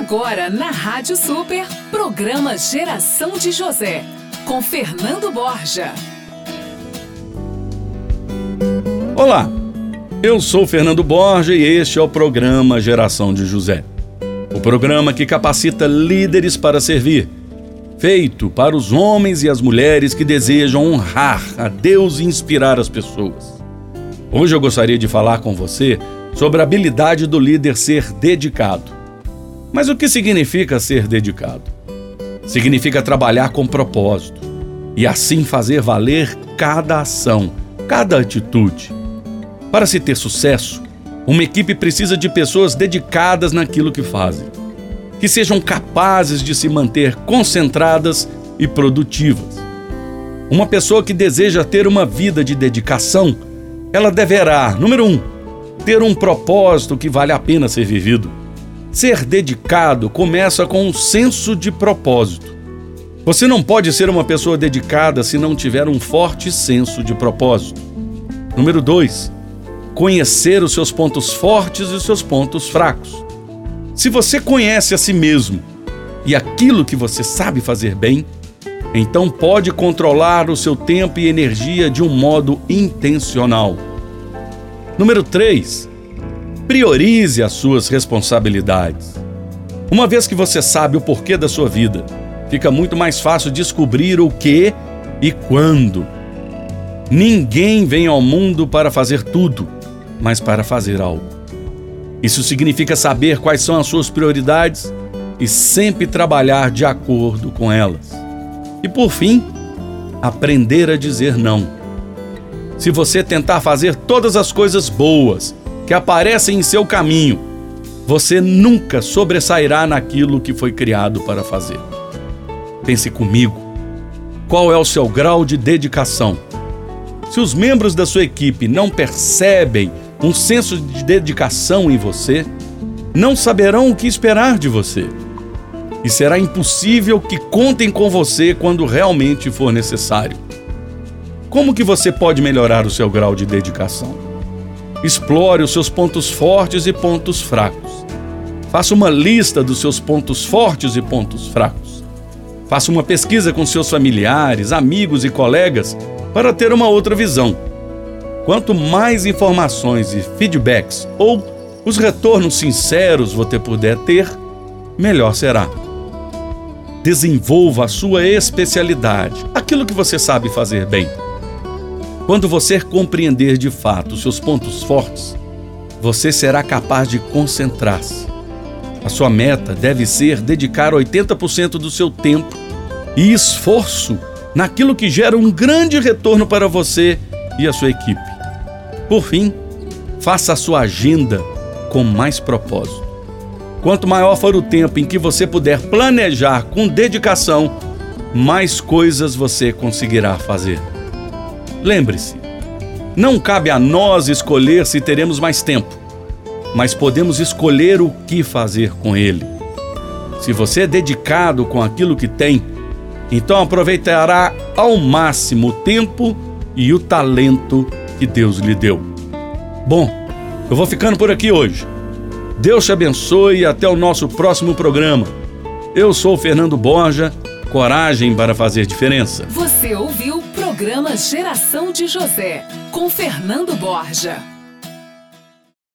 Agora na Rádio Super, programa Geração de José, com Fernando Borja. Olá, eu sou Fernando Borja e este é o programa Geração de José. O programa que capacita líderes para servir, feito para os homens e as mulheres que desejam honrar a Deus e inspirar as pessoas. Hoje eu gostaria de falar com você sobre a habilidade do líder ser dedicado. Mas o que significa ser dedicado? Significa trabalhar com propósito e assim fazer valer cada ação, cada atitude. Para se ter sucesso, uma equipe precisa de pessoas dedicadas naquilo que fazem, que sejam capazes de se manter concentradas e produtivas. Uma pessoa que deseja ter uma vida de dedicação, ela deverá, número um, ter um propósito que vale a pena ser vivido. Ser dedicado começa com um senso de propósito. Você não pode ser uma pessoa dedicada se não tiver um forte senso de propósito. Número 2. Conhecer os seus pontos fortes e os seus pontos fracos. Se você conhece a si mesmo e aquilo que você sabe fazer bem, então pode controlar o seu tempo e energia de um modo intencional. Número 3 priorize as suas responsabilidades. Uma vez que você sabe o porquê da sua vida, fica muito mais fácil descobrir o que e quando. Ninguém vem ao mundo para fazer tudo, mas para fazer algo. Isso significa saber quais são as suas prioridades e sempre trabalhar de acordo com elas. E por fim, aprender a dizer não. Se você tentar fazer todas as coisas boas que aparecem em seu caminho, você nunca sobressairá naquilo que foi criado para fazer. Pense comigo. Qual é o seu grau de dedicação? Se os membros da sua equipe não percebem um senso de dedicação em você, não saberão o que esperar de você. E será impossível que contem com você quando realmente for necessário. Como que você pode melhorar o seu grau de dedicação? Explore os seus pontos fortes e pontos fracos. Faça uma lista dos seus pontos fortes e pontos fracos. Faça uma pesquisa com seus familiares, amigos e colegas para ter uma outra visão. Quanto mais informações e feedbacks ou os retornos sinceros você puder ter, melhor será. Desenvolva a sua especialidade, aquilo que você sabe fazer bem. Quando você compreender de fato seus pontos fortes, você será capaz de concentrar-se. A sua meta deve ser dedicar 80% do seu tempo e esforço naquilo que gera um grande retorno para você e a sua equipe. Por fim, faça a sua agenda com mais propósito. Quanto maior for o tempo em que você puder planejar com dedicação, mais coisas você conseguirá fazer. Lembre-se, não cabe a nós escolher se teremos mais tempo, mas podemos escolher o que fazer com ele. Se você é dedicado com aquilo que tem, então aproveitará ao máximo o tempo e o talento que Deus lhe deu. Bom, eu vou ficando por aqui hoje. Deus te abençoe e até o nosso próximo programa. Eu sou Fernando Borja, coragem para fazer diferença. Você ouviu programa Geração de José, com Fernando Borja.